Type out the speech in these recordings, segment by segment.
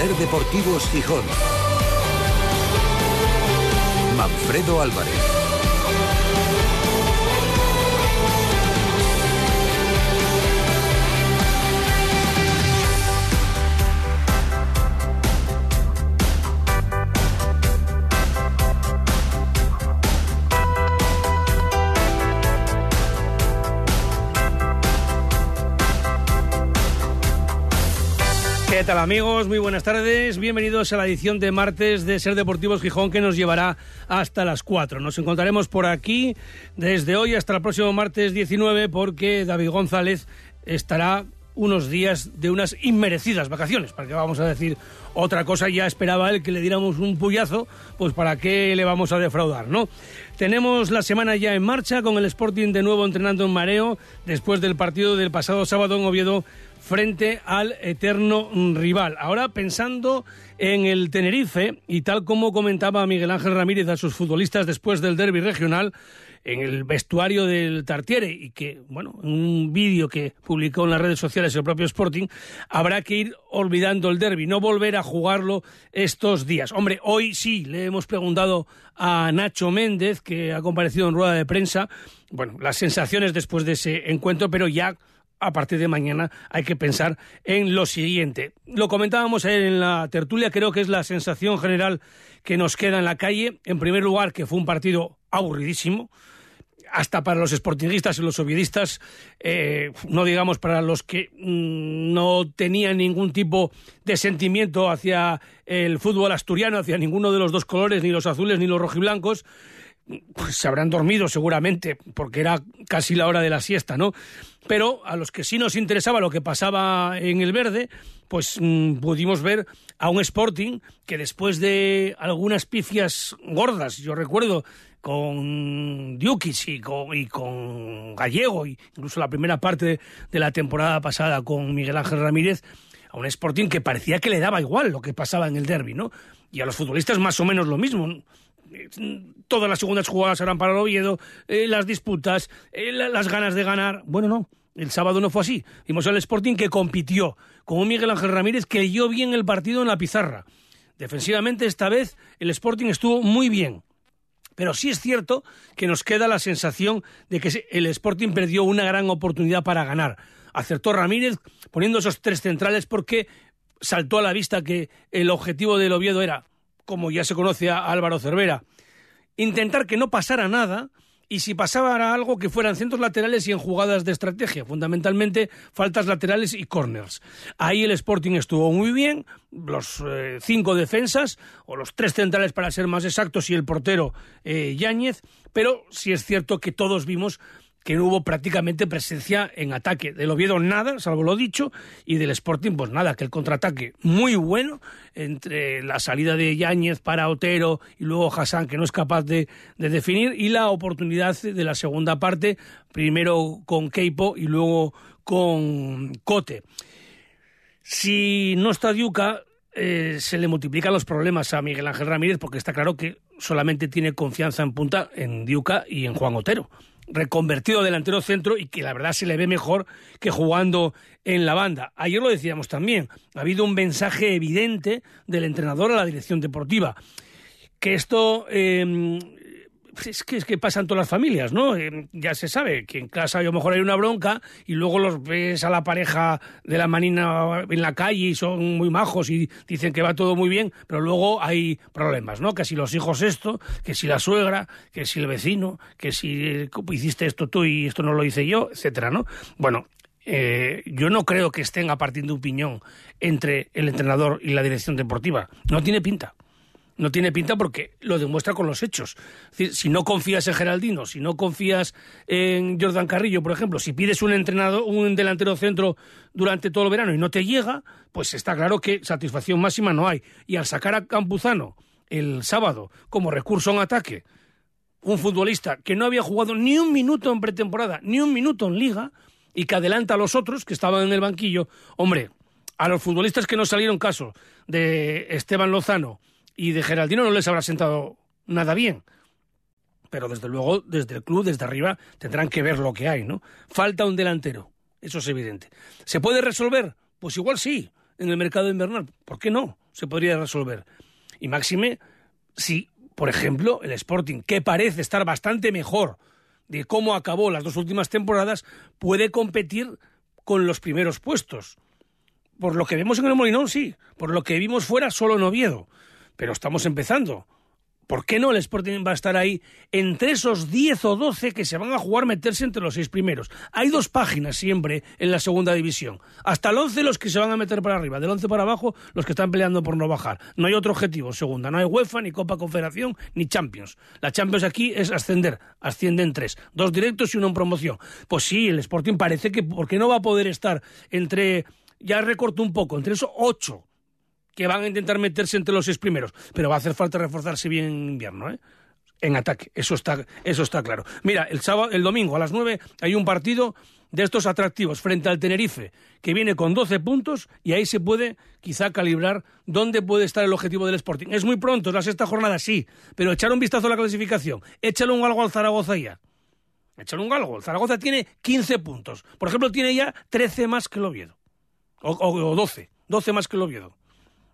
Ser Deportivos Gijón. Manfredo Álvarez. ¿Qué tal amigos? Muy buenas tardes. Bienvenidos a la edición de martes de Ser Deportivos Gijón que nos llevará hasta las 4. Nos encontraremos por aquí desde hoy hasta el próximo martes 19 porque David González estará unos días de unas inmerecidas vacaciones, para que vamos a decir otra cosa, ya esperaba él que le diéramos un puyazo, pues para qué le vamos a defraudar, ¿no? Tenemos la semana ya en marcha con el Sporting de nuevo entrenando en mareo después del partido del pasado sábado en Oviedo frente al eterno rival. Ahora pensando en el Tenerife y tal como comentaba Miguel Ángel Ramírez a sus futbolistas después del derby regional en el vestuario del Tartiere y que, bueno, en un vídeo que publicó en las redes sociales el propio Sporting, habrá que ir olvidando el derby, no volver a jugarlo estos días. Hombre, hoy sí le hemos preguntado a Nacho Méndez, que ha comparecido en rueda de prensa, bueno, las sensaciones después de ese encuentro, pero ya a partir de mañana hay que pensar en lo siguiente. Lo comentábamos en la tertulia, creo que es la sensación general que nos queda en la calle. En primer lugar, que fue un partido aburridísimo, hasta para los esportinguistas y los oviedistas, eh, no digamos para los que mm, no tenían ningún tipo de sentimiento hacia el fútbol asturiano, hacia ninguno de los dos colores, ni los azules ni los rojiblancos, pues se habrán dormido seguramente, porque era casi la hora de la siesta, ¿no? Pero a los que sí nos interesaba lo que pasaba en el verde, pues mm, pudimos ver a un Sporting que después de algunas pifias gordas, yo recuerdo con Diukis y con, y con Gallego, incluso la primera parte de la temporada pasada con Miguel Ángel Ramírez, a un Sporting que parecía que le daba igual lo que pasaba en el derby, ¿no? Y a los futbolistas más o menos lo mismo todas las segundas jugadas eran para el Oviedo, eh, las disputas, eh, las ganas de ganar. Bueno, no, el sábado no fue así. Vimos al Sporting que compitió con un Miguel Ángel Ramírez que leyó bien el partido en la pizarra. Defensivamente esta vez el Sporting estuvo muy bien. Pero sí es cierto que nos queda la sensación de que el Sporting perdió una gran oportunidad para ganar. Acertó Ramírez poniendo esos tres centrales porque saltó a la vista que el objetivo del Oviedo era como ya se conoce a Álvaro Cervera, intentar que no pasara nada y si pasaba algo que fueran centros laterales y en jugadas de estrategia, fundamentalmente faltas laterales y corners. Ahí el Sporting estuvo muy bien, los eh, cinco defensas, o los tres centrales para ser más exactos, y el portero eh, Yáñez, pero sí es cierto que todos vimos que no hubo prácticamente presencia en ataque. Del Oviedo nada, salvo lo dicho, y del Sporting pues nada, que el contraataque muy bueno entre la salida de Yáñez para Otero y luego Hassan, que no es capaz de, definir, y la oportunidad de la segunda parte, primero con Keipo y luego con Cote. Si no está Diuca, eh, se le multiplican los problemas a Miguel Ángel Ramírez porque está claro que solamente tiene confianza en punta en Diuca y en Juan Otero reconvertido delantero centro y que la verdad se le ve mejor que jugando en la banda. Ayer lo decíamos también, ha habido un mensaje evidente del entrenador a la dirección deportiva, que esto eh, es que, es que pasan todas las familias, ¿no? Eh, ya se sabe que en casa a lo mejor hay una bronca y luego los ves a la pareja de la manina en la calle y son muy majos y dicen que va todo muy bien, pero luego hay problemas, ¿no? Que si los hijos esto, que si la suegra, que si el vecino, que si hiciste esto tú y esto no lo hice yo, etcétera, ¿no? Bueno, eh, yo no creo que estén a partir de un piñón entre el entrenador y la dirección deportiva. No tiene pinta no tiene pinta porque lo demuestra con los hechos. si no confías en Geraldino, si no confías en Jordan Carrillo, por ejemplo, si pides un entrenador, un delantero centro durante todo el verano y no te llega, pues está claro que satisfacción máxima no hay. Y al sacar a Campuzano el sábado como recurso en ataque, un futbolista que no había jugado ni un minuto en pretemporada, ni un minuto en liga, y que adelanta a los otros que estaban en el banquillo, hombre, a los futbolistas que no salieron caso de Esteban Lozano, y de Geraldino no les habrá sentado nada bien. Pero desde luego, desde el club, desde arriba, tendrán que ver lo que hay, ¿no? Falta un delantero, eso es evidente. ¿Se puede resolver? Pues igual sí, en el mercado invernal. ¿Por qué no? se podría resolver. Y máxime, si, por ejemplo, el Sporting, que parece estar bastante mejor de cómo acabó las dos últimas temporadas, puede competir con los primeros puestos. Por lo que vemos en el Molinón, sí. Por lo que vimos fuera, solo en Oviedo. Pero estamos empezando. ¿Por qué no el Sporting va a estar ahí entre esos 10 o 12 que se van a jugar meterse entre los seis primeros? Hay dos páginas siempre en la segunda división. Hasta el 11 los que se van a meter para arriba, del 11 para abajo los que están peleando por no bajar. No hay otro objetivo, segunda. No hay UEFA, ni Copa Confederación, ni Champions. La Champions aquí es ascender. Ascienden tres. Dos directos y uno en promoción. Pues sí, el Sporting parece que, ¿por qué no va a poder estar entre, ya recorto un poco, entre esos ocho que van a intentar meterse entre los seis primeros, pero va a hacer falta reforzarse bien en invierno, ¿eh? En ataque, eso está, eso está claro. Mira, el sábado, el domingo a las nueve hay un partido de estos atractivos frente al Tenerife, que viene con 12 puntos y ahí se puede quizá calibrar dónde puede estar el objetivo del Sporting. Es muy pronto, es la sexta jornada, sí, pero echar un vistazo a la clasificación, échale un algo al Zaragoza ya. Échale un galgo. El Zaragoza tiene 15 puntos. Por ejemplo, tiene ya 13 más que el Oviedo. O, o, o 12. 12 más que el Oviedo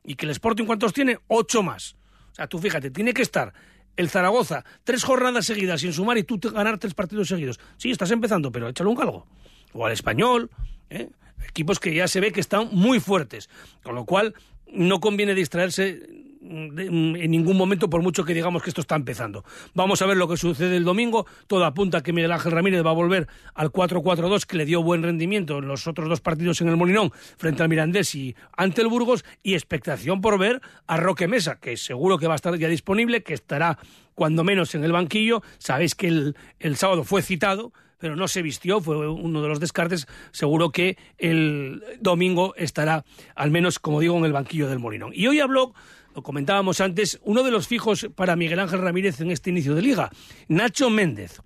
y que el Sporting cuántos tiene, ocho más. O sea, tú fíjate, tiene que estar el Zaragoza tres jornadas seguidas sin sumar y tú ganar tres partidos seguidos. Sí, estás empezando, pero échale un galgo. O al español, ¿eh? equipos que ya se ve que están muy fuertes. Con lo cual, no conviene distraerse en ningún momento, por mucho que digamos que esto está empezando. Vamos a ver lo que sucede el domingo. Todo apunta a que Miguel Ángel Ramírez va a volver al 4-4-2, que le dio buen rendimiento en los otros dos partidos en el Molinón, frente al Mirandés y ante el Burgos, y expectación por ver a Roque Mesa, que seguro que va a estar ya disponible, que estará cuando menos en el banquillo. Sabéis que el, el sábado fue citado, pero no se vistió, fue uno de los descartes. Seguro que el domingo estará, al menos, como digo, en el banquillo del Molinón. Y hoy habló lo comentábamos antes, uno de los fijos para Miguel Ángel Ramírez en este inicio de liga, Nacho Méndez.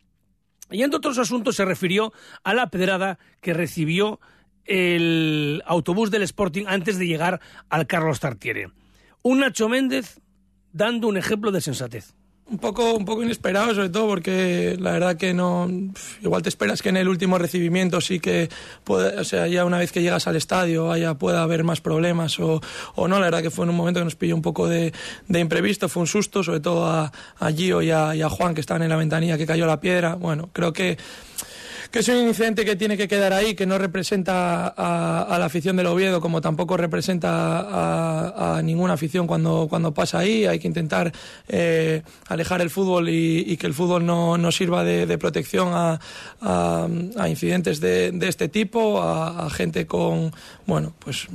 Y entre otros asuntos se refirió a la pedrada que recibió el autobús del Sporting antes de llegar al Carlos Tartiere. Un Nacho Méndez dando un ejemplo de sensatez un poco, un poco inesperado, sobre todo porque la verdad que no. Igual te esperas que en el último recibimiento sí que, puede, o sea, ya una vez que llegas al estadio haya, pueda haber más problemas o, o no. La verdad que fue en un momento que nos pilló un poco de, de imprevisto, fue un susto, sobre todo a, a Gio y a, y a Juan que estaban en la ventanilla que cayó la piedra. Bueno, creo que que es un incidente que tiene que quedar ahí, que no representa a, la afición del Oviedo, como tampoco representa a, ninguna afición cuando, cuando pasa ahí. Hay que intentar eh, alejar el fútbol y, que el fútbol no, no sirva de, protección a, incidentes de, este tipo, a, gente con, bueno, pues,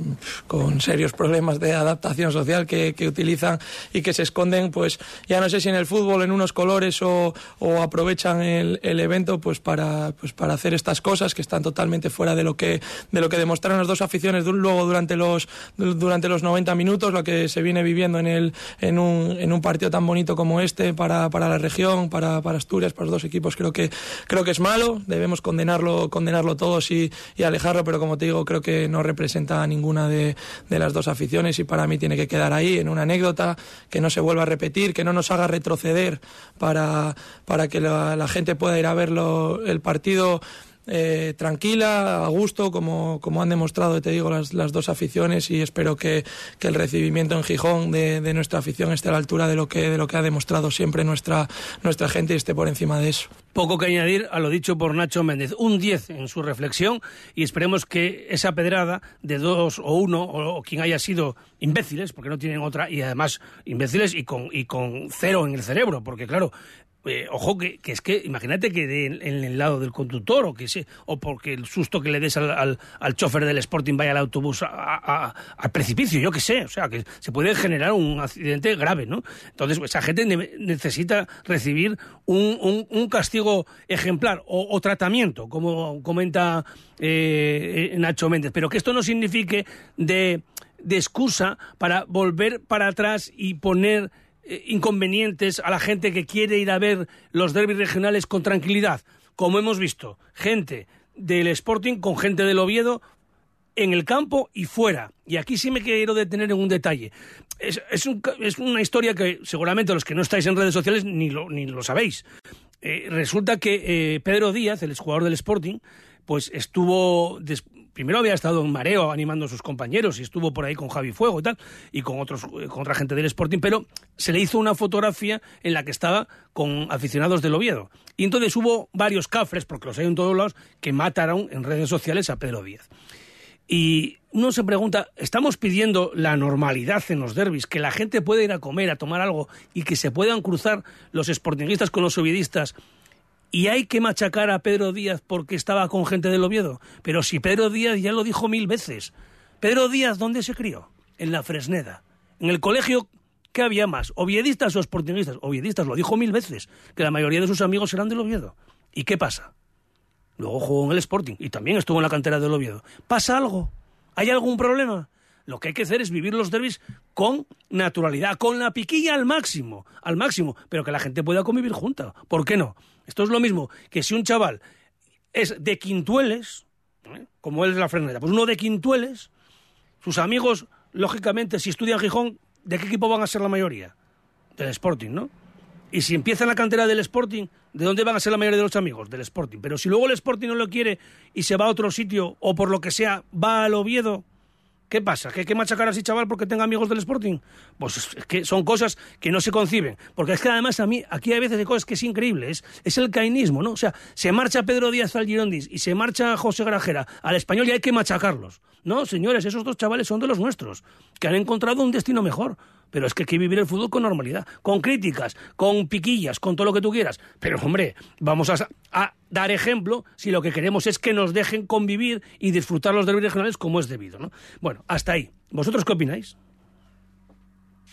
con serios problemas de adaptación social que, utilizan y que se esconden, pues ya no sé si en el fútbol en unos colores o, aprovechan el, evento pues para, pues para para hacer estas cosas que están totalmente fuera de lo que de lo que demostraron las dos aficiones luego durante los durante los 90 minutos lo que se viene viviendo en el en un, en un partido tan bonito como este para, para la región para, para Asturias para los dos equipos creo que creo que es malo. Debemos condenarlo condenarlo todos y, y alejarlo pero como te digo creo que no representa a ninguna de, de las dos aficiones y para mí tiene que quedar ahí en una anécdota que no se vuelva a repetir que no nos haga retroceder para, para que la, la gente pueda ir a verlo el partido eh, tranquila, a gusto, como, como han demostrado, te digo, las, las dos aficiones y espero que, que el recibimiento en Gijón de, de, nuestra afición esté a la altura de lo que, de lo que ha demostrado siempre nuestra, nuestra gente y esté por encima de eso. Poco que añadir a lo dicho por Nacho Méndez. Un 10 en su reflexión y esperemos que esa pedrada de dos o uno o, o quien haya sido imbéciles, porque no tienen otra, y además imbéciles y con, y con cero en el cerebro, porque claro, eh, ojo, que, que, es que imagínate que de, en, el lado del conductor o que se, o porque el susto que le des al, al, chofer del Sporting vaya al autobús al precipicio, yo qué sé, o sea, que se puede generar un accidente grave, ¿no? Entonces, esa gente necesita recibir un, un, castigo ejemplar o, tratamiento, como comenta eh, Nacho Méndez, pero que esto no signifique de, de excusa para volver para atrás y poner inconvenientes a la gente que quiere ir a ver los derbis regionales con tranquilidad, como hemos visto, gente del Sporting con gente del Oviedo en el campo y fuera. Y aquí sí me quiero detener en un detalle. Es, es, un, es una historia que seguramente los que no estáis en redes sociales ni lo, ni lo sabéis. Eh, resulta que eh, Pedro Díaz, el exjugador del Sporting, pues estuvo primero había estado en mareo animando a sus compañeros y estuvo por ahí con Javi Fuego y tal, y con, otros, con otra gente del Sporting, pero se le hizo una fotografía en la que estaba con aficionados del Oviedo. Y entonces hubo varios cafres, porque los hay en todos lados, que mataron en redes sociales a Pedro Díaz. Y uno se pregunta, ¿estamos pidiendo la normalidad en los derbis? Que la gente pueda ir a comer, a tomar algo y que se puedan cruzar los sportingistas con los oviedistas y hay que machacar a Pedro Díaz porque estaba con gente del Oviedo. Pero si Pedro Díaz ya lo dijo mil veces. Pedro Díaz, ¿dónde se crió? En la Fresneda. En el colegio, ¿qué había más? ¿Oviedistas o sportingistas? Oviedistas, lo dijo mil veces, que la mayoría de sus amigos eran del Oviedo. ¿Y qué pasa? Luego jugó en el Sporting y también estuvo en la cantera del Oviedo. ¿Pasa algo? ¿Hay algún problema? Lo que hay que hacer es vivir los derbis con naturalidad, con la piquilla al máximo, al máximo, pero que la gente pueda convivir junta. ¿Por qué no? Esto es lo mismo que si un chaval es de Quintueles, ¿eh? como él es la frenera, pues uno de Quintueles, sus amigos, lógicamente, si estudian Gijón, ¿de qué equipo van a ser la mayoría? Del Sporting, ¿no? Y si empieza en la cantera del Sporting, ¿de dónde van a ser la mayoría de los amigos? Del Sporting. Pero si luego el Sporting no lo quiere y se va a otro sitio, o por lo que sea, va al Oviedo, ¿Qué pasa? ¿Que hay que machacar así, chaval, porque tenga amigos del Sporting? Pues es que son cosas que no se conciben. Porque es que además a mí, aquí hay veces de cosas que es increíble. Es, el cainismo, ¿no? O sea, se marcha Pedro Díaz al Girondis y se marcha José Grajera al español y hay que machacarlos. No, señores, esos dos chavales son de los nuestros, que han encontrado un destino mejor. Pero es que hay que vivir el fútbol con normalidad, con críticas, con piquillas, con todo lo que tú quieras. Pero, hombre, vamos a, dar ejemplo si lo que queremos es que nos dejen convivir y disfrutar los derbis regionales como es debido. ¿no? Bueno, hasta ahí. ¿Vosotros qué opináis?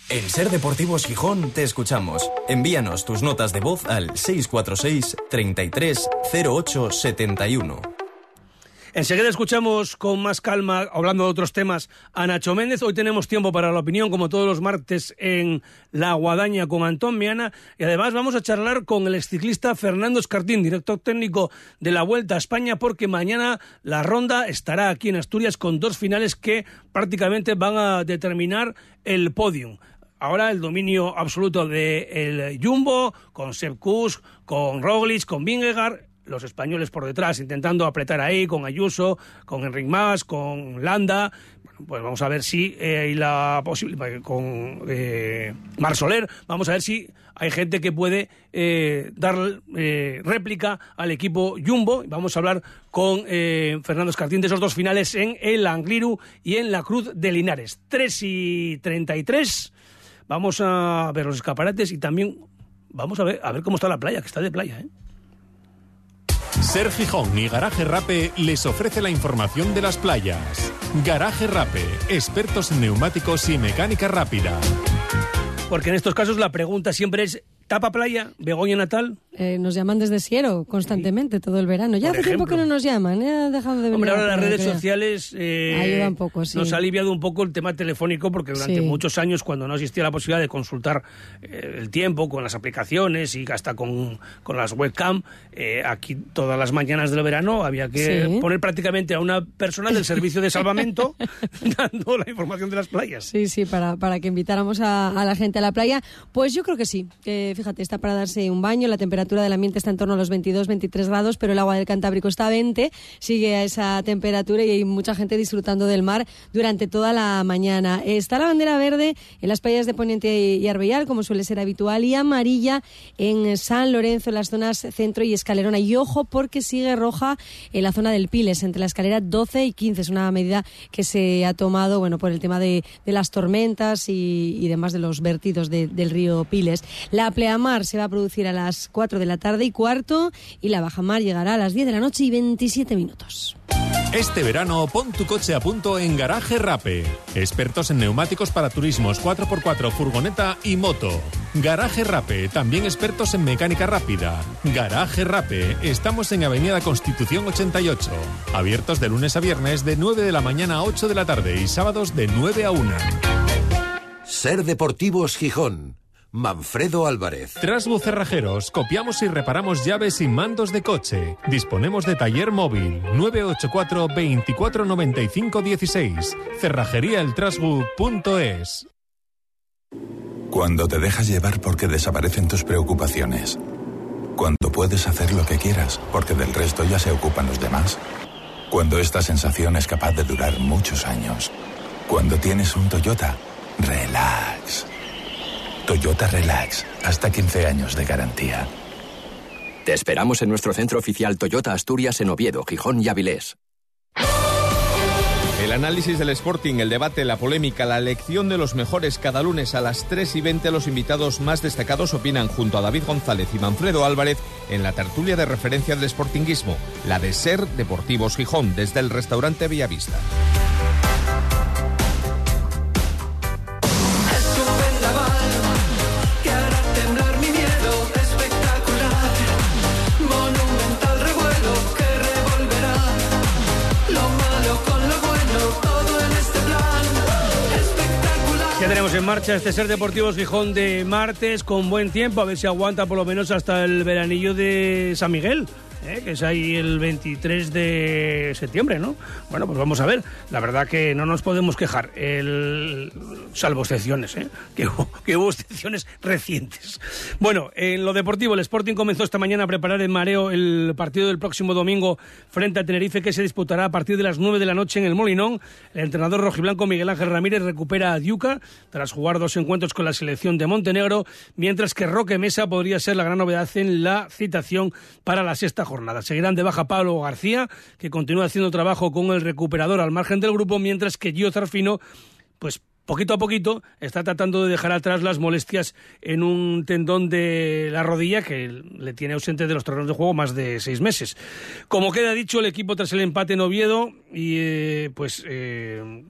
En Ser Deportivos Gijón te escuchamos. Envíanos tus notas de voz al 646 33 08 71. Enseguida escuchamos con más calma, hablando de otros temas, a Nacho Méndez. Hoy tenemos tiempo para la opinión, como todos los martes, en La Guadaña con Antón Miana. Y además vamos a charlar con el exciclista Fernando Escartín, director técnico de la Vuelta a España, porque mañana la ronda estará aquí en Asturias con dos finales que prácticamente van a determinar el podium ahora el dominio absoluto del Jumbo, con Sepp con Roglic, con Vingegaard, los españoles por detrás intentando apretar ahí con Ayuso, con Enric Mas, con Landa. Bueno, pues vamos a ver si eh, hay la posibilidad con eh, Mar Soler. Vamos a ver si hay gente que puede eh, dar réplica al equipo Jumbo. Vamos a hablar con Fernando Escartín de esos dos finales en el Angliru y en la Cruz de Linares. 3 y 33. Vamos a ver los escaparates y también vamos a ver, a ver cómo está la playa, que está de playa, ¿eh? Ser Gijón y Garaje Rape les ofrece la información de las playas. Garaje Rape, expertos en neumáticos y mecánica rápida. Porque en estos casos la pregunta siempre es Tapa Playa, Begoña Natal. Eh, nos llaman desde Siero constantemente todo el verano. Ya hace tiempo que no nos llaman, ¿eh? ha dejado de venir. Hombre, ahora las redes sociales eh, Ayuda un poco, sí. nos ha aliviado un poco el tema telefónico porque durante muchos años cuando no existía la posibilidad de consultar eh, el tiempo con las aplicaciones y hasta con, con las webcam, aquí todas las mañanas del verano había que poner prácticamente a una persona del servicio de salvamento dando la información de las playas. Sí, sí, para, para que invitáramos a, a la gente a la playa. Pues yo creo que sí, que fíjate, está para darse un baño, la temperatura del ambiente está en torno a los 22, 23 grados, pero el agua del Cantábrico está a 20, sigue a esa temperatura y hay mucha gente disfrutando del mar durante toda la mañana. Está la bandera verde en las playas de Poniente y Arbellal, como suele ser habitual, y amarilla en San Lorenzo, en las zonas centro y escalerona. Y ojo, porque sigue roja en la zona del Piles, entre la escalera 12 y 15. Es una medida que se ha tomado bueno, por el tema de, las tormentas y, demás de los vertidos del río Piles. La pleamar se va a producir a las 4 de la tarde y cuarto y la bajamar llegará a las 10 de la noche y 27 minutos. Este verano pon tu coche a punto en Garaje Rape. Expertos en neumáticos para turismos 4x4, furgoneta y moto. Garaje Rape, también expertos en mecánica rápida. Garaje Rape, estamos en Avenida Constitución 88. Abiertos de lunes a viernes de 9 de la mañana a 8 de la tarde y sábados de 9 a 1. Ser Deportivos Gijón Manfredo Álvarez. Trasbu Cerrajeros, copiamos y reparamos llaves y mandos de coche. Disponemos de taller móvil 984 2495 16. Cerrajeríaeltrasbu.es. Cuando te dejas llevar porque desaparecen tus preocupaciones. Cuando puedes hacer lo que quieras porque del resto ya se ocupan los demás Cuando esta sensación es capaz de durar muchos años. Cuando tienes un Toyota, relax. Toyota Relax, hasta 15 años de garantía. Te esperamos en nuestro centro oficial Toyota Asturias en Oviedo, Gijón y Avilés. El análisis del Sporting, el debate, la polémica, la elección de los mejores cada lunes a las 3 y 20 los invitados más destacados opinan junto a David González y Manfredo Álvarez en la tertulia de referencia del Sportinguismo, la de Ser Deportivos Gijón, desde el restaurante Villavista. En marcha este Ser Deportivos Gijón de martes con buen tiempo, a ver si aguanta por lo menos hasta el veranillo de San Miguel. ¿Eh? que es ahí el 23 de septiembre, ¿no? Bueno, pues vamos a ver. La verdad que no nos podemos quejar, el... salvo excepciones, ¿eh? que, hubo, excepciones recientes. Bueno, en lo deportivo, el Sporting comenzó esta mañana a preparar en mareo el partido del próximo domingo frente a Tenerife, que se disputará a partir de las 9 de la noche en el Molinón. El entrenador rojiblanco Miguel Ángel Ramírez recupera a Diuca tras jugar dos encuentros con la selección de Montenegro, mientras que Roque Mesa podría ser la gran novedad en la citación para la sexta jornada Seguirán de baja Pablo García, que continúa haciendo trabajo con el recuperador al margen del grupo, mientras que Gio Zarfino, pues poquito a poquito está tratando de dejar atrás las molestias en un tendón de la rodilla que le tiene ausente de los terrenos de juego más de seis meses. Como queda dicho, el equipo tras el empate en Oviedo y eh, pues eh,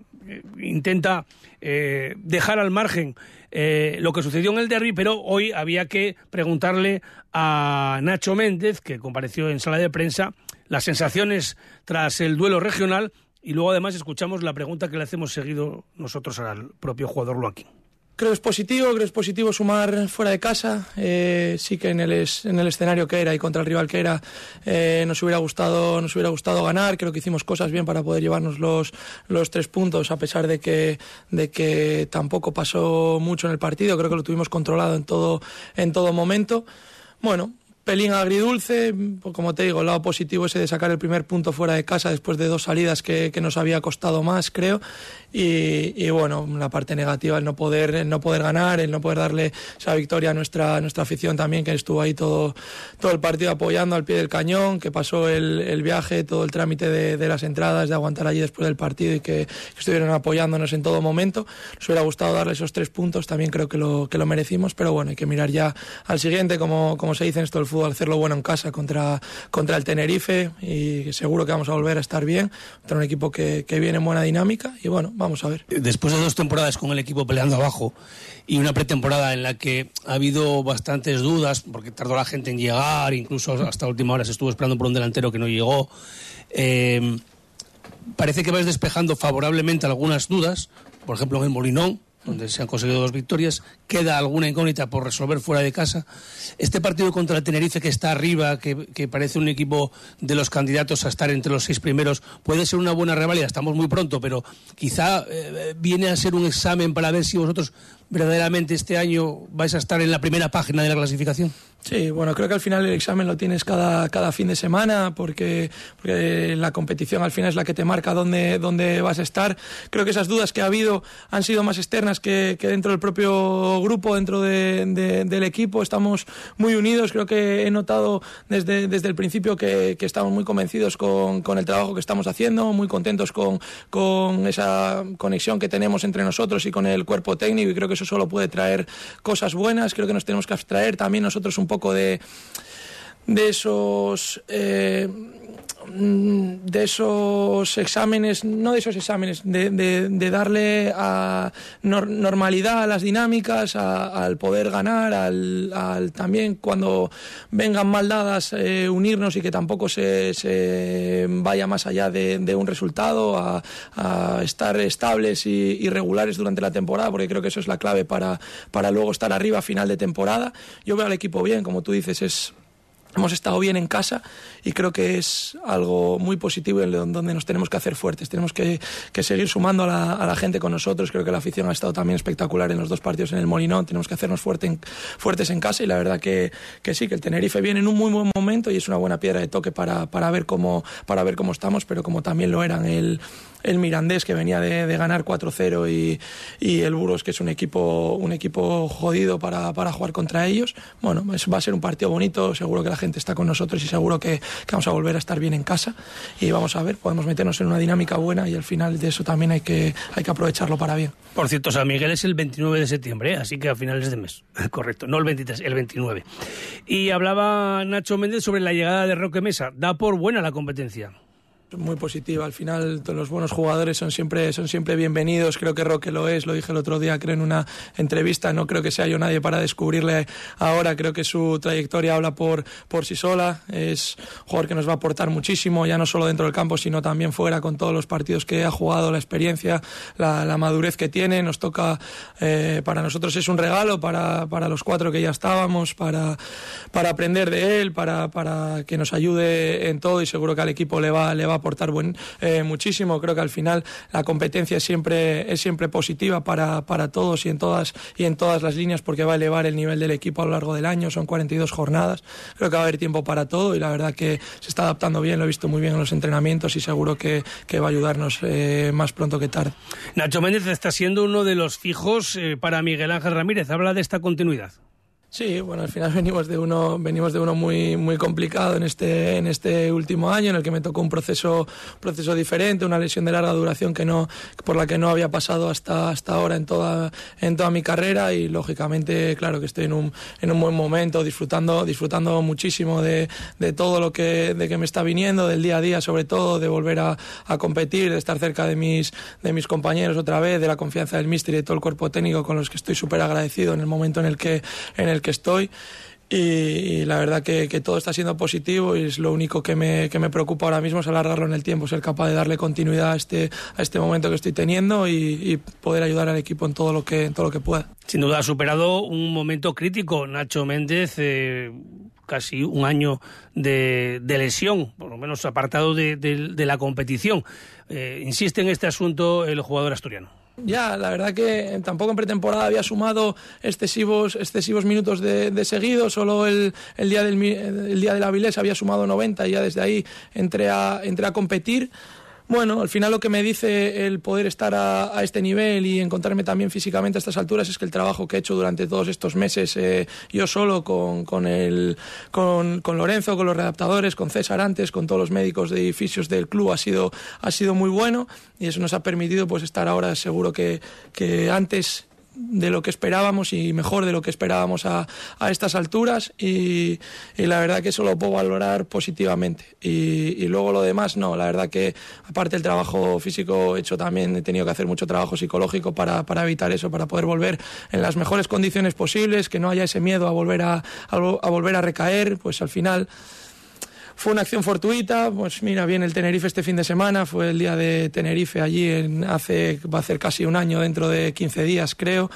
intenta eh, dejar al margen eh, lo que sucedió en el derby, pero hoy había que preguntarle a Nacho Méndez, que compareció en sala de prensa, las sensaciones tras el duelo regional y luego además escuchamos la pregunta que le hacemos seguido nosotros al propio jugador Joaquín. Creo que es positivo, creo que es positivo sumar fuera de casa. Eh, sí que en el, en el escenario que era y contra el rival que era eh, nos hubiera gustado nos hubiera gustado ganar. Creo que hicimos cosas bien para poder llevarnos los, los tres puntos a pesar de que de que tampoco pasó mucho en el partido. Creo que lo tuvimos controlado en todo en todo momento. Bueno, pelín agridulce, pues como te digo, el lado positivo ese de sacar el primer punto fuera de casa después de dos salidas que, nos había costado más, creo. Y, bueno, la parte negativa, el no poder, el no poder ganar, el no poder darle esa victoria a nuestra, nuestra afición también, que estuvo ahí todo, todo el partido apoyando al pie del cañón, que pasó el, el viaje, todo el trámite de, las entradas, de aguantar allí después del partido y que, que, estuvieron apoyándonos en todo momento. Nos hubiera gustado darle esos tres puntos, también creo que lo, que lo merecimos, pero bueno, hay que mirar ya al siguiente, como, como se dice en esto del fútbol, hacerlo bueno en casa contra, contra el Tenerife y seguro que vamos a volver a estar bien, contra un equipo que, que viene en buena dinámica y bueno, vamos a ver. Después de dos temporadas con el equipo peleando abajo y una pretemporada en la que ha habido bastantes dudas, porque tardó la gente en llegar, incluso hasta última hora se estuvo esperando por un delantero que no llegó, eh, parece que vais despejando favorablemente algunas dudas, por ejemplo en Molinón, donde se han conseguido dos victorias, queda alguna incógnita por resolver fuera de casa. Este partido contra el Tenerife que está arriba, que, que, parece un equipo de los candidatos a estar entre los seis primeros, puede ser una buena rivalidad, estamos muy pronto, pero quizá eh, viene a ser un examen para ver si vosotros verdaderamente este año vais a estar en la primera página de la clasificación. Sí, bueno, creo que al final el examen lo tienes cada, cada fin de semana porque, porque, la competición al final es la que te marca dónde, dónde vas a estar. Creo que esas dudas que ha habido han sido más externas que, que dentro del propio grupo, dentro de, de, del equipo. Estamos muy unidos. Creo que he notado desde, desde el principio que, que estamos muy convencidos con, con, el trabajo que estamos haciendo, muy contentos con, con esa conexión que tenemos entre nosotros y con el cuerpo técnico y creo que solo puede traer cosas buenas. Creo que nos tenemos que abstraer también nosotros un poco de, de esos eh, de esos exámenes, no de esos exámenes, de, de, de darle a nor, normalidad a las dinámicas, a, al poder ganar, al, al, también cuando vengan mal dadas eh, unirnos y que tampoco se, se vaya más allá de, de un resultado, a, a, estar estables y, y, regulares durante la temporada, porque creo que eso es la clave para, para luego estar arriba a final de temporada. Yo veo al equipo bien, como tú dices, es hemos estado bien en casa y creo que es algo muy positivo en donde nos tenemos que hacer fuertes. Tenemos que, seguir sumando a la, gente con nosotros. Creo que la afición ha estado también espectacular en los dos partidos en el Molinón. Tenemos que hacernos fuertes en casa y la verdad que, que, sí, que el Tenerife viene en un muy buen momento y es una buena piedra de toque para, para, ver, cómo, para ver cómo estamos, pero como también lo eran el, el Mirandés que venía de, ganar 4-0 y, el Burgos que es un equipo, un equipo jodido para, para jugar contra ellos. Bueno, es, va a ser un partido bonito, seguro que la gente está con nosotros y seguro que, que, vamos a volver a estar bien en casa y vamos a ver, podemos meternos en una dinámica buena y al final de eso también hay que, hay que aprovecharlo para bien. Por cierto, San Miguel es el 29 de septiembre, ¿eh? así que a finales de mes, correcto, no el 23, el 29. Y hablaba Nacho Méndez sobre la llegada de Roque Mesa, da por buena la competencia muy positiva. Al final, los buenos jugadores son siempre, son siempre bienvenidos. Creo que Roque lo es, lo dije el otro día, creo en una entrevista. No creo que sea yo nadie para descubrirle ahora. Creo que su trayectoria habla por, por sí sola. Es un jugador que nos va a aportar muchísimo, ya no solo dentro del campo, sino también fuera, con todos los partidos que ha jugado, la experiencia, la, madurez que tiene. Nos toca, eh, para nosotros es un regalo, para, para los cuatro que ya estábamos, para, para aprender de él, para, para que nos ayude en todo y seguro que al equipo le va, le va aportar buen, eh, muchísimo. Creo que al final la competencia siempre, es siempre positiva para, para todos y en, todas, y en todas las líneas porque va a elevar el nivel del equipo a lo largo del año. Son 42 jornadas. Creo que va a haber tiempo para todo y la verdad que se está adaptando bien. Lo he visto muy bien en los entrenamientos y seguro que, que va a ayudarnos eh, más pronto que tarde. Nacho Méndez está siendo uno de los fijos eh, para Miguel Ángel Ramírez. Habla de esta continuidad. Sí, bueno, al final venimos de uno, venimos de uno muy, muy complicado en este, en este último año, en el que me tocó un proceso, proceso diferente, una lesión de larga duración que no, por la que no había pasado hasta, hasta ahora en toda, en toda mi carrera y lógicamente, claro que estoy en un, en un buen momento, disfrutando, disfrutando muchísimo de, de todo lo que, de que me está viniendo, del día a día, sobre todo, de volver a, a competir, de estar cerca de mis, de mis compañeros otra vez, de la confianza del míster y de todo el cuerpo técnico con los que estoy súper agradecido en el momento en el que, en el que estoy. Y, y, la verdad que, que, todo está siendo positivo y es lo único que me, que me, preocupa ahora mismo es alargarlo en el tiempo, ser capaz de darle continuidad a este, a este momento que estoy teniendo y, y, poder ayudar al equipo en todo lo que, en todo lo que pueda. Sin duda ha superado un momento crítico Nacho Méndez, eh, casi un año de, de, lesión, por lo menos apartado de, de, de la competición. Eh, insiste en este asunto el jugador asturiano. Ya, la verdad que tampoco en pretemporada había sumado excesivos, excesivos minutos de, de seguido, solo el, el, día del, el día del Avilés había sumado 90 y ya desde ahí entré a, entré a competir. Bueno, al final lo que me dice el poder estar a, este nivel y encontrarme también físicamente a estas alturas es que el trabajo que he hecho durante todos estos meses, eh, yo solo con, con, el, con, Lorenzo, con los redactadores, con César antes, con todos los médicos de edificios del club, ha sido, ha sido muy bueno y eso nos ha permitido pues estar ahora seguro que antes de lo que esperábamos y mejor de lo que esperábamos a, a estas alturas y, la verdad que eso lo puedo valorar positivamente. Y, luego lo demás no, la verdad que aparte del trabajo físico hecho también he tenido que hacer mucho trabajo psicológico para, para evitar eso, para poder volver en las mejores condiciones posibles, que no haya ese miedo a volver a, a volver a recaer, pues al final fue una acción fortuita, pues mira, viene el Tenerife este fin de semana, fue el día de Tenerife allí, en, hace, va a hacer casi un año, dentro de 15 días creo,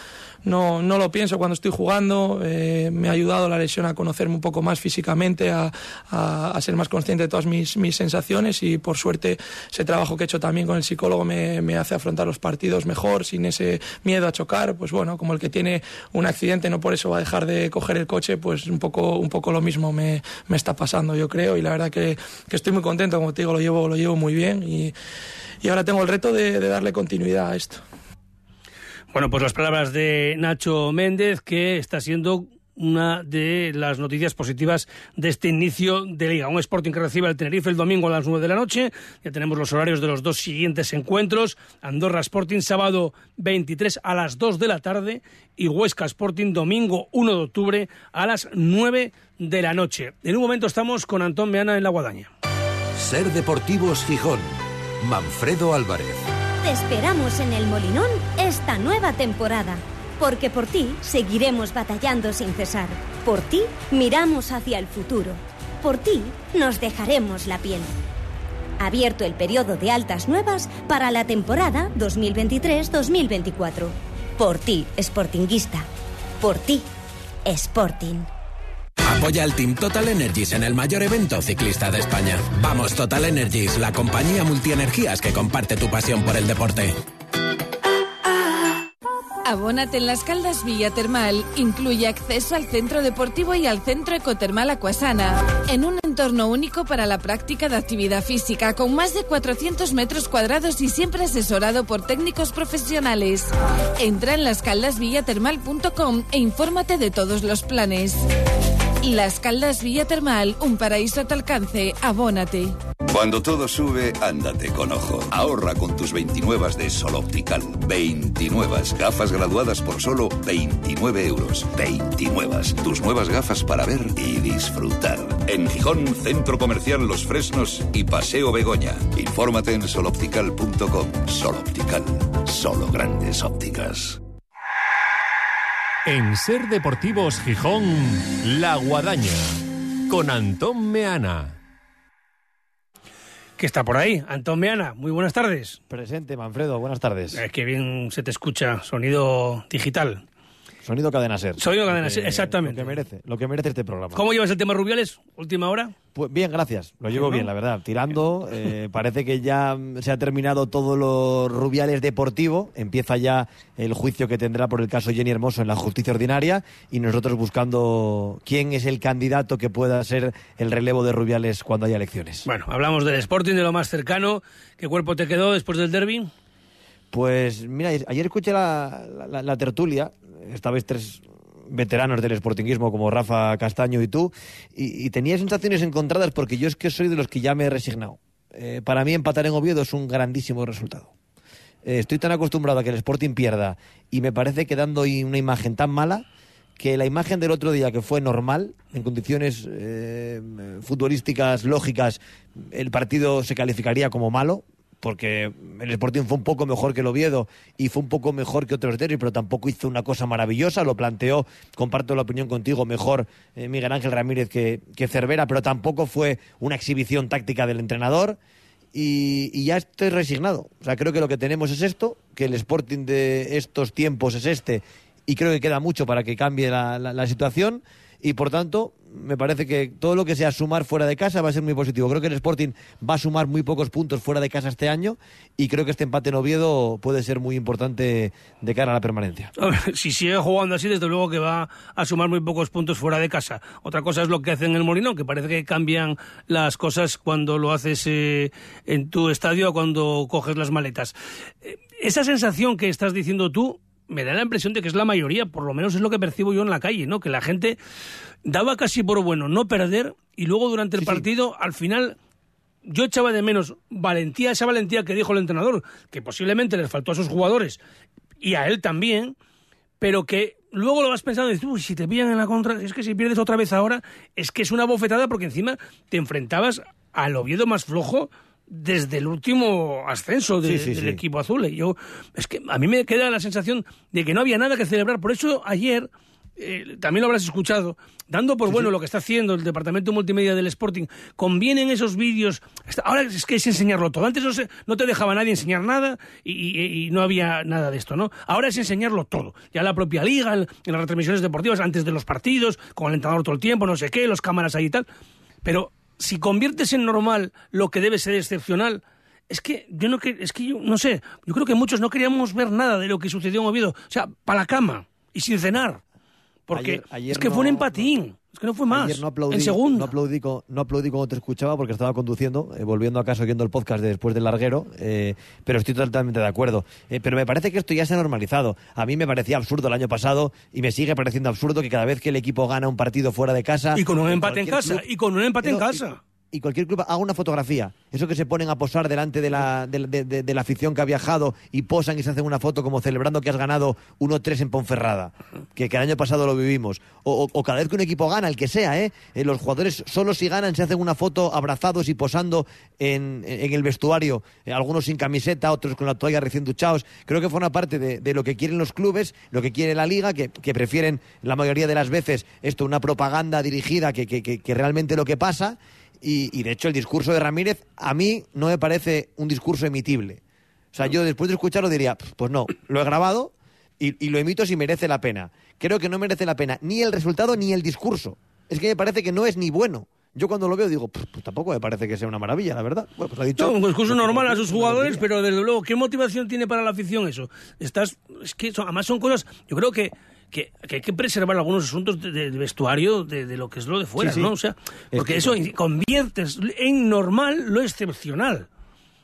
no, no lo pienso cuando estoy jugando, eh, me ha ayudado la lesión a conocerme un poco más físicamente, a, a, ser más consciente de todas mis, mis, sensaciones y por suerte ese trabajo que he hecho también con el psicólogo me, me, hace afrontar los partidos mejor, sin ese miedo a chocar, pues bueno, como el que tiene un accidente no por eso va a dejar de coger el coche, pues un poco, un poco lo mismo me, me está pasando yo creo. Y la verdad que, que estoy muy contento, como te digo, lo llevo, lo llevo muy bien y, y ahora tengo el reto de darle continuidad a esto. Bueno, pues las palabras de Nacho Méndez, que está siendo una de las noticias positivas de este inicio de liga. Un Sporting que recibe al Tenerife el domingo a las 9 de la noche. Ya tenemos los horarios de los dos siguientes encuentros. Andorra Sporting sábado 23 a las 2 de la tarde y Huesca Sporting domingo 1 de octubre a las 9 de la noche. En un momento estamos con Antón Meana en la Guadaña. Ser Deportivos Gijón. Manfredo Álvarez. Te esperamos en el Molinón esta nueva temporada. Porque por ti seguiremos batallando sin cesar. Por ti miramos hacia el futuro. Por ti nos dejaremos la piel. Abierto el periodo de altas nuevas para la temporada 2023-2024. Por ti, Sportinguista. Por ti, Sporting. Apoya al Team Total Energies en el mayor evento ciclista de España. Vamos Total Energies, la compañía multienergías que comparte tu pasión por el deporte. Abónate en Las Caldas Villa Termal. Incluye acceso al centro deportivo y al centro ecotermal Acuasana. En un entorno único para la práctica de actividad física, con más de 400 metros cuadrados y siempre asesorado por técnicos profesionales. Entra en lascaldasvillatermal.com e infórmate de todos los planes. Las Caldas Villa Termal, un paraíso a tu alcance. Abónate. Cuando todo sube, ándate con ojo. Ahorra con tus 29 de Sol Optical. 29 gafas graduadas por solo 29 euros. 29. Tus nuevas gafas para ver y disfrutar. En Gijón, Centro Comercial Los Fresnos y Paseo Begoña. Infórmate en soloptical.com. Sol Optical. Solo grandes ópticas. En Ser Deportivos Gijón, La Guadaña, con Antón Meana. Que está por ahí, Antón Meana. Muy buenas tardes. Presente, Manfredo. Buenas tardes. Eh, qué bien se te escucha, sonido digital. Sonido cadena ser. Sonido cadena ser, exactamente. Lo que merece, lo que merece este programa. ¿Cómo llevas el tema Rubiales? Última hora. Pues bien, gracias. Lo llevo bien, la verdad. Tirando, eh, parece que ya se ha terminado todo lo Rubiales deportivo. Empieza ya el juicio que tendrá por el caso Jenny Hermoso en la justicia ordinaria y nosotros buscando quién es el candidato que pueda ser el relevo de Rubiales cuando haya elecciones. Bueno, hablamos del Sporting, de lo más cercano. ¿Qué cuerpo te quedó después del derby? Pues mira, ayer escuché la, la, la tertulia estabais tres veteranos del sportinguismo como Rafa Castaño y tú, y, y, tenía sensaciones encontradas porque yo es que soy de los que ya me he resignado. Eh, para mí empatar en Oviedo es un grandísimo resultado. Eh, estoy tan acostumbrado a que el Sporting pierda y me parece que dando una imagen tan mala que la imagen del otro día que fue normal, en condiciones eh, futbolísticas lógicas, el partido se calificaría como malo, porque el Sporting fue un poco mejor que el Oviedo y fue un poco mejor que otros derbis, pero tampoco hizo una cosa maravillosa, lo planteó, comparto la opinión contigo, mejor eh, Miguel Ángel Ramírez que, que, Cervera, pero tampoco fue una exhibición táctica del entrenador y, ya estoy resignado. O sea, creo que lo que tenemos es esto, que el Sporting de estos tiempos es este y creo que queda mucho para que cambie la situación y por tanto me parece que todo lo que sea sumar fuera de casa va a ser muy positivo. Creo que el Sporting va a sumar muy pocos puntos fuera de casa este año y creo que este empate en Oviedo puede ser muy importante de cara a la permanencia. Si sigue jugando así, desde luego que va a sumar muy pocos puntos fuera de casa. Otra cosa es lo que hacen en el Molinón, que parece que cambian las cosas cuando lo haces eh, en tu estadio o cuando coges las maletas. Eh, esa sensación que estás diciendo tú, me da la impresión de que es la mayoría, por lo menos es lo que percibo yo en la calle, ¿no? Que la gente daba casi por bueno no perder y luego durante el sí, partido, sí. al final, yo echaba de menos valentía, esa valentía que dijo el entrenador, que posiblemente les faltó a sus jugadores y a él también, pero que luego lo vas pensando y dices, uy, si te pillan en la contra, es que si pierdes otra vez ahora, es que es una bofetada porque encima te enfrentabas al Oviedo más flojo desde el último ascenso de, sí, sí, del sí. equipo azul. Y yo, es que a mí me queda la sensación de que no había nada que celebrar. Por eso ayer, eh, también lo habrás escuchado, dando por bueno lo que está haciendo el departamento multimedia del Sporting, convienen esos vídeos. Ahora es que es enseñarlo todo. Antes no, se, no te dejaba nadie enseñar nada y, y, y, no había nada de esto, ¿no? Ahora es enseñarlo todo. Ya la propia liga, en las retransmisiones deportivas, antes de los partidos, con el entrenador todo el tiempo, no sé qué, los cámaras ahí y tal. Pero si conviertes en normal lo que debe ser excepcional, es que yo no es que yo no sé, yo creo que muchos no queríamos ver nada de lo que sucedió en Oviedo, o sea, para la cama y sin cenar. Porque ayer, ayer es que no, fue un empatín. Es que no fue más. Ayer no aplaudí, en segundo. No aplaudí, no aplaudí cuando te escuchaba porque estaba conduciendo, eh, volviendo a casa oyendo el podcast de después del larguero, eh, pero estoy totalmente de acuerdo. Eh, pero me parece que esto ya se ha normalizado. A mí me parecía absurdo el año pasado y me sigue pareciendo absurdo que cada vez que el equipo gana un partido fuera de casa. Y con un empate en casa. Club, y con un empate en casa. Y, y cualquier club haga una fotografía. Eso que se ponen a posar delante de la, de, de, de, la afición que ha viajado y posan y se hacen una foto como celebrando que has ganado 1-3 en Ponferrada, que, el año pasado lo vivimos. O, o, cada vez que un equipo gana, el que sea, ¿eh? eh los jugadores solo si ganan se hacen una foto abrazados y posando en, en el vestuario, eh, algunos sin camiseta, otros con la toalla recién duchados. Creo que forma parte de, lo que quieren los clubes, lo que quiere la liga, que, que prefieren la mayoría de las veces esto, una propaganda dirigida que, que realmente lo que pasa. Y, y, de hecho el discurso de Ramírez a mí no me parece un discurso emitible. O sea, yo después de escucharlo diría, pues no, lo he grabado y, y, lo emito si merece la pena. Creo que no merece la pena ni el resultado ni el discurso. Es que me parece que no es ni bueno. Yo cuando lo veo digo, pues, pues tampoco me parece que sea una maravilla, la verdad. Bueno, pues lo ha dicho. No, un discurso normal a sus jugadores, pero desde luego, ¿qué motivación tiene para la afición eso? Estás, es que son- además son cosas, yo creo que, que, que hay que preservar algunos asuntos de, de- de vestuario de, de lo que es lo de fuera, Sí, sí. ¿no? O sea, Es porque que- eso conviertes en normal lo excepcional.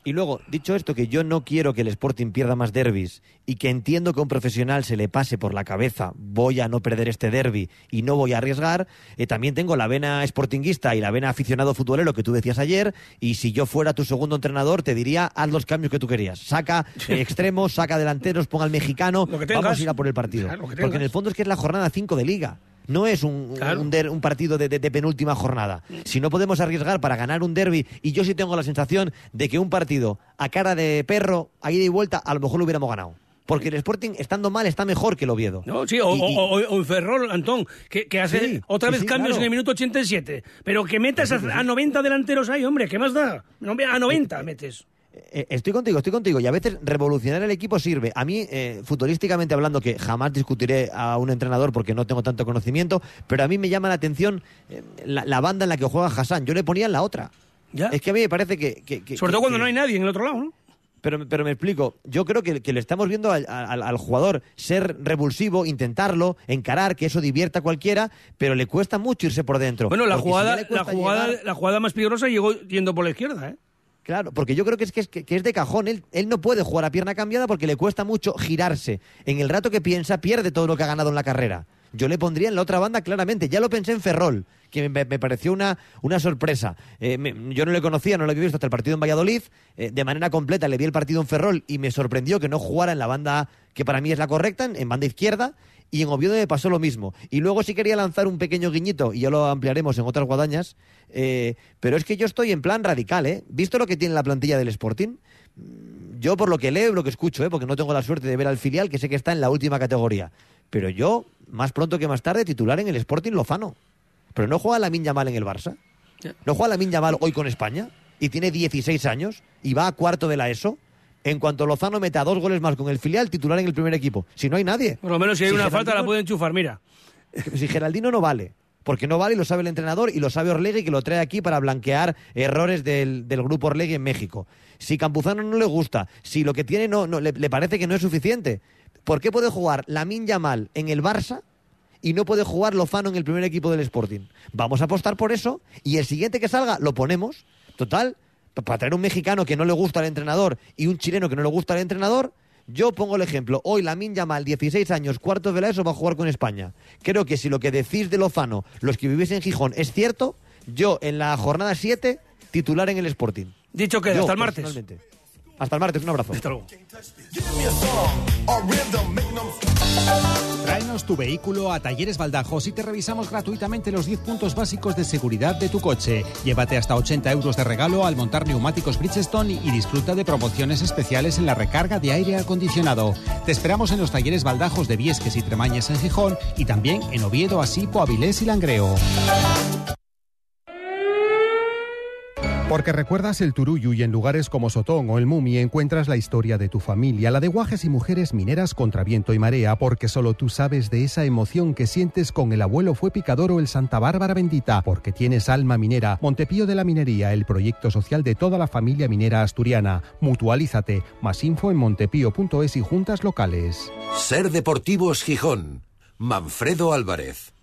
Y luego, dicho esto, que yo no quiero que el Sporting pierda más derbis y que entiendo que a un profesional se le pase por la cabeza, voy a no perder este derby y no voy a arriesgar, eh, también tengo la vena sportinguista y la vena aficionado futbolero que tú decías ayer, y si yo fuera tu segundo entrenador te diría, haz los cambios que tú querías. Saca extremos, saca delanteros, ponga al mexicano, vamos a ir a por el partido. Porque en el fondo es que es la jornada 5 de liga. No es un, un, der- un partido de, de- de penúltima jornada. Si no podemos arriesgar para ganar un derby, y yo sí tengo la sensación de que un partido a cara de perro, a ida y vuelta, a lo mejor lo hubiéramos ganado. Porque el Sporting, estando mal, está mejor que el Oviedo. No, sí, o, Y- y- o- Ferrol, Antón, que, que hace Sí, otra vez sí, cambios claro. en el minuto 87. Pero que metas a, a 90 delanteros ahí, hombre, ¿qué más da? A 90 metes. Eh, Estoy contigo, estoy contigo. Y a veces revolucionar el equipo sirve. A mí, eh, futbolísticamente hablando, que jamás discutiré a un entrenador porque no tengo tanto conocimiento, pero a mí me llama la atención eh, la, la banda en la que juega Hassan. Yo le ponía en la otra. Es que a mí me parece que... que- que- Sobre todo cuando que- no hay nadie en el otro lado, ¿no? Pero, pero me explico, yo creo que, que le estamos viendo al, al- al jugador ser revulsivo, intentarlo, encarar, que eso divierta a cualquiera, pero le cuesta mucho irse por dentro. Bueno, la Porque jugada, ya la, jugada, llegar- la jugada más peligrosa llegó yendo por la izquierda, ¿eh? Claro, porque yo creo que es, que es, que es de cajón. Él, él no puede jugar a pierna cambiada porque le cuesta mucho girarse. En el rato que piensa, pierde todo lo que ha ganado en la carrera. Yo le pondría en la otra banda claramente. Ya lo pensé en Ferrol, que me, me pareció una, una sorpresa. Eh, me- yo no le conocía, no lo había visto hasta el partido en Valladolid. Eh, de manera completa le vi el partido en Ferrol y me sorprendió que no jugara en la banda que para mí es la correcta, en, en banda izquierda. Y en Oviedo me pasó lo mismo. Y luego sí quería lanzar un pequeño guiñito, y ya lo ampliaremos en otras guadañas, eh, pero es que yo estoy en plan radical, ¿eh? ¿Visto lo que tiene la plantilla del Sporting? Mm, Yo por lo que leo y lo que escucho, ¿eh? porque no tengo la suerte de ver al filial, que sé que está en la última categoría. Pero yo, más pronto que más tarde, titular en el Sporting Lozano. Pero no juega la Yamal en el Barça. No juega la Yamal hoy con España. Y tiene 16 años y va a cuarto de la ESO. En cuanto Lozano meta dos goles más con el filial, titular en el primer equipo. Si no hay nadie. Por lo menos si hay una falta la puede enchufar, mira. si Geraldino no vale. Porque no vale y lo sabe el entrenador y lo sabe Orlegui que lo trae aquí para blanquear errores del, del grupo Orlegui en México. Si Campuzano no le gusta, si lo que tiene no, no le, le parece que no es suficiente, ¿por qué puede jugar Lamin Yamal en el Barça y no puede jugar Lozano en el primer equipo del Sporting? Vamos a apostar por eso y el siguiente que salga lo ponemos. Total, para traer un mexicano que no le gusta al entrenador y un chileno que no le gusta al entrenador, yo pongo el ejemplo. Hoy Lamin Yamal, 16 años, cuarto de la ESO, va a jugar con España. Creo que si lo que decís de Lozano, los que vivís en Gijón, es cierto, yo en la jornada 7, titular en el Sporting. Dicho Yo, hasta el martes. Hasta el martes, un abrazo. Hasta luego. Tráenos tu vehículo a Talleres Baldajos y te revisamos gratuitamente los 10 puntos básicos de seguridad de tu coche. Llévate hasta 80 euros de regalo al montar neumáticos Bridgestone y disfruta de promociones especiales en la recarga de aire acondicionado. Te esperamos en los talleres Baldajos de Viesques y Tremañes en Gijón y también en Oviedo, Asipo, Avilés y Langreo. Porque recuerdas el Turuyu y en lugares como Sotón o el Mumi encuentras la historia de tu familia, la de guajes y mujeres mineras contra viento y marea, porque solo tú sabes de esa emoción que sientes con el abuelo fue picador o el Santa Bárbara bendita, porque tienes alma minera. Montepío de la Minería, el proyecto social de toda la familia minera asturiana. Mutualízate. Más info en montepío.es y juntas locales. Ser Deportivos Gijón. Manfredo Álvarez.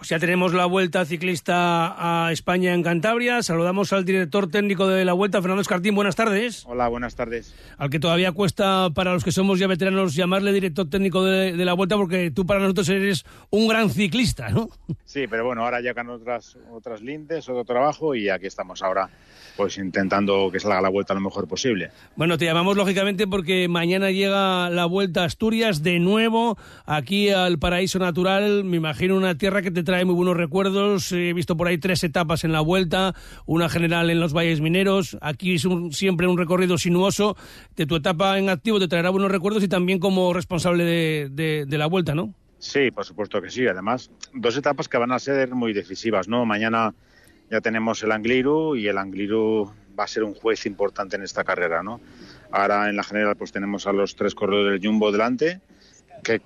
Pues ya tenemos la vuelta ciclista a España en Cantabria. Saludamos al director técnico de la vuelta, Fernando Escartín. Buenas tardes. Hola, buenas tardes. Al que todavía cuesta para los que somos ya veteranos llamarle director técnico de, de la vuelta porque tú para nosotros eres un gran ciclista, ¿no? Sí, pero bueno, ahora llegan otras otras lindes, otro trabajo y aquí estamos ahora pues intentando que salga la vuelta lo mejor posible. Bueno, te llamamos lógicamente porque mañana llega la vuelta a Asturias de nuevo aquí al paraíso natural. Me imagino una tierra que te trae muy buenos recuerdos. He visto por ahí tres etapas en la vuelta, una general en los valles mineros. Aquí es un- siempre un recorrido sinuoso. De tu etapa en activo te traerá buenos recuerdos y también como responsable de, la vuelta, ¿no? Sí, por supuesto que sí. Además, dos etapas que van a ser muy decisivas, ¿no? Mañana ya tenemos el Angliru y el Angliru va a ser un juez importante en esta carrera, ¿no? Ahora en la general pues tenemos a los tres corredores del Jumbo delante, que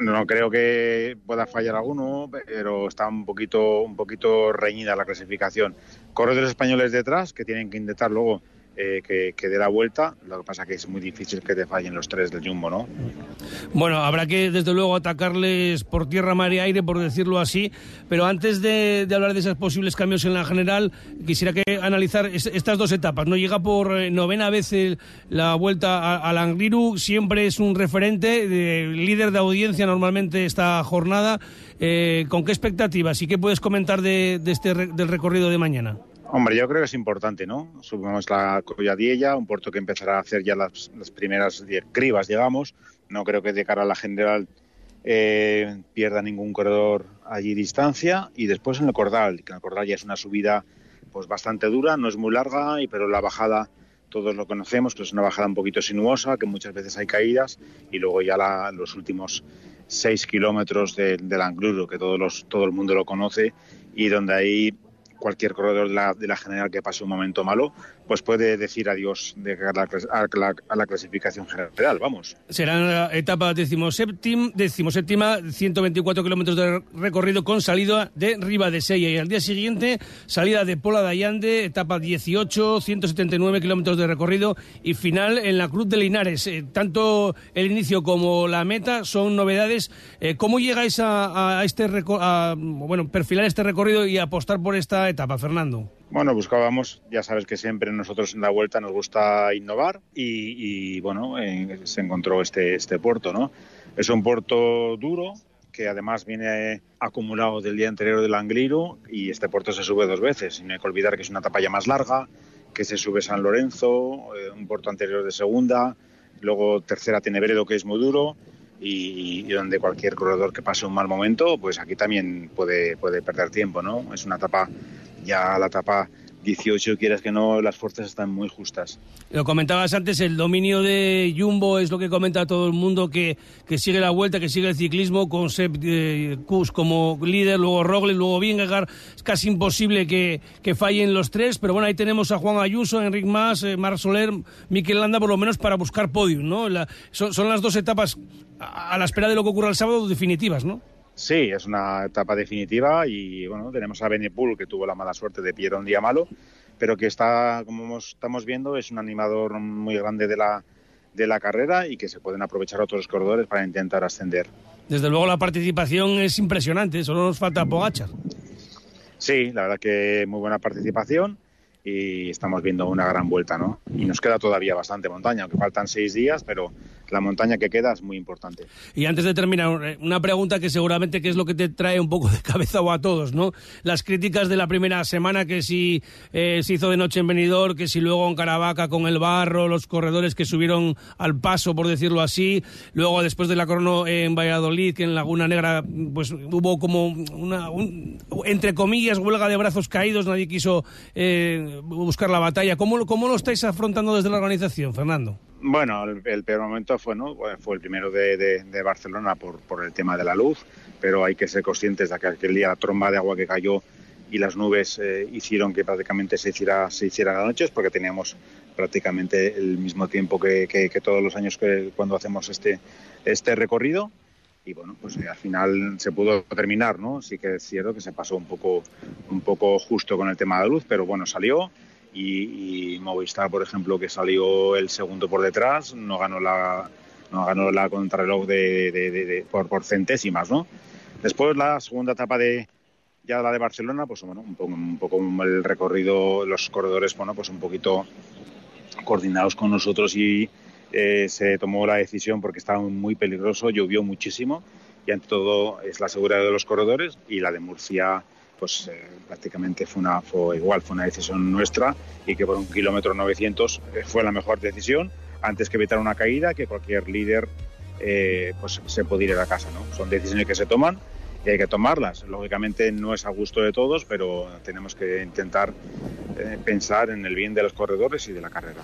no creo que pueda fallar alguno, pero está un poquito, un poquito reñida la clasificación. Corredores españoles detrás que tienen que intentar luego eh, que, dé la vuelta. Lo que pasa que es muy difícil que te fallen los tres del Jumbo, ¿no? Bueno, habrá que desde luego atacarles por tierra, mar y aire, por decirlo así. Pero antes de, hablar de esos posibles cambios en la general, quisiera que analizar es- estas dos etapas. No llega por eh, novena vez la vuelta a- al Angliru, siempre es un referente, de- líder de audiencia normalmente esta jornada. Eh, ¿Con qué expectativas y qué puedes comentar de, de este del recorrido de mañana? Hombre, yo creo que es importante, ¿no? Subimos la Colladiella, un puerto que empezará a hacer ya las, primeras cribas, digamos. No creo que de cara a la general eh, pierda ningún corredor allí distancia. Y después en el Cordal, que en el Cordal ya es una subida pues bastante dura, no es muy larga, y pero la bajada todos lo conocemos, que es una bajada un poquito sinuosa, que muchas veces hay caídas, y luego ya la- los últimos seis kilómetros de- del Angluro, que todos los, todo el mundo lo conoce, y donde ahí cualquier corredor de la, de la general que pase un momento malo, pues puede decir adiós de la, a la- a la clasificación general, vamos. Será la etapa decimoséptima, decimoséptima 124 kilómetros de recorrido con salida de Ribadesella y al día siguiente salida de Pola de Allande, etapa 18, 179 kilómetros de recorrido y final en la Cruz de Linares. Eh, tanto el inicio como la meta son novedades. Eh, ¿Cómo llegáis a, este a, bueno, perfilar este recorrido y apostar por esta etapa, Fernando? Bueno, buscábamos, ya sabes que siempre nosotros en la vuelta nos gusta innovar y, y, bueno, eh, se encontró este, este puerto, ¿no? Es un puerto duro que además viene acumulado del día anterior del Angliru y este puerto se sube dos veces. Y no hay que olvidar que es una etapa ya más larga, que se sube San Lorenzo, eh, un puerto anterior de segunda, luego tercera tiene Veredo que es muy duro y, y donde cualquier corredor que pase un mal momento, pues aquí también puede, puede perder tiempo, ¿no? Es una etapa, ya la etapa 18, quieras que no, las fuerzas están muy justas. Lo comentabas antes, el dominio de Jumbo es lo que comenta todo el mundo, que, que sigue la vuelta, que sigue el ciclismo, con Sepp eh, como líder, luego Roglic, luego Vingegaard. Es casi imposible que, que fallen los tres, pero bueno, ahí tenemos a Juan Ayuso, Enric Mas, eh, Marc Soler, Miquel Landa, por lo menos para buscar podium, ¿no? Son, son las dos etapas a, a la espera de lo que ocurra el sábado definitivas, ¿no? Sí, es una etapa definitiva y bueno, tenemos a Benepul que tuvo la mala suerte de pillar un día malo, pero que está, como estamos viendo, es un animador muy grande de la, de la carrera y que se pueden aprovechar otros corredores para intentar ascender. Desde luego la participación es impresionante, solo nos falta Pogachar. Sí, la verdad que muy buena participación y estamos viendo una gran vuelta, ¿no? Y nos queda todavía bastante montaña, aunque faltan seis días, pero la montaña que queda es muy importante. Y antes de terminar, eh, una pregunta que seguramente que es lo que te trae un poco de cabeza o a todos, ¿no? Las críticas de la primera semana, que si eh, se hizo de noche en Benidorm, que si luego en Caravaca con el barro, los corredores que subieron al paso, por decirlo así, luego después de la crono en Valladolid, que en Laguna Negra, pues hubo como una, un- entre comillas, huelga de brazos caídos, nadie quiso eh, buscar la batalla. ¿Cómo, ¿Cómo lo estáis afrontando desde la organización, Fernando? Bueno, el, peor momento fue, ¿no? Fue el primero de, de- Barcelona por, por el tema de la luz, pero hay que ser conscientes de que aquel día la tromba de agua que cayó y las nubes eh, hicieron que prácticamente se hiciera, se hiciera la noche, porque teníamos prácticamente el mismo tiempo que, que- que todos los años que cuando hacemos este, este recorrido. Y bueno, pues eh, al final se pudo terminar, ¿no? Sí que es cierto que se pasó un poco, un poco justo con el tema de la luz, pero bueno, salió y, y Movistar, por ejemplo, que salió el segundo por detrás, no ganó la, no ganó la contrarreloj de, de- de- de- por, por centésimas, ¿no? Después la segunda etapa de ya la de Barcelona, pues bueno, un poco, un poco el recorrido, los corredores, bueno, pues un poquito coordinados con nosotros y eh, se tomó la decisión porque estaba muy peligroso, llovió muchísimo y ante todo es la seguridad de los corredores y la de Murcia pues eh, prácticamente fue una fue igual, fue una decisión nuestra y que por un kilómetro 900 eh, fue la mejor decisión antes que evitar una caída que cualquier líder eh, pues se puede ir a casa, ¿no? Son decisiones que se toman y hay que tomarlas. Lógicamente no es a gusto de todos, pero tenemos que intentar eh, pensar en el bien de los corredores y de la carrera.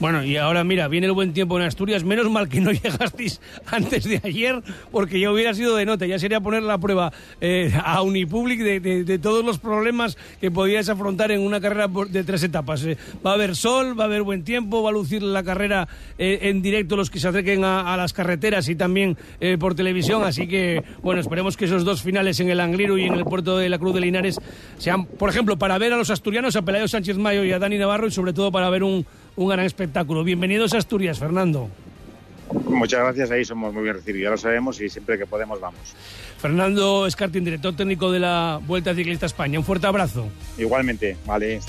Bueno, y ahora mira, viene el buen tiempo en Asturias. Menos mal que no llegasteis antes de ayer, porque ya hubiera sido de nota. Ya sería poner la prueba eh, a Unipublic de, de- de todos los problemas que podíais afrontar en una carrera de tres etapas. Eh, va a haber sol, va a haber buen tiempo, va a lucir la carrera eh, en directo los que se acerquen a, a las carreteras y también eh, por televisión. Así que, bueno, esperemos que esos dos finales en el Angliru y en el puerto de la Cruz de Linares sean, por ejemplo, para ver a los asturianos, a Pelayo Sánchez Mayo y a Dani Navarro y sobre todo para ver un, un gran espectáculo. Bienvenidos a Asturias, Fernando. Muchas gracias, ahí somos muy bien recibidos, ya lo sabemos y siempre que podemos vamos. Fernando Escartín, director técnico de la Vuelta Ciclista España. Un fuerte abrazo. Igualmente, vale.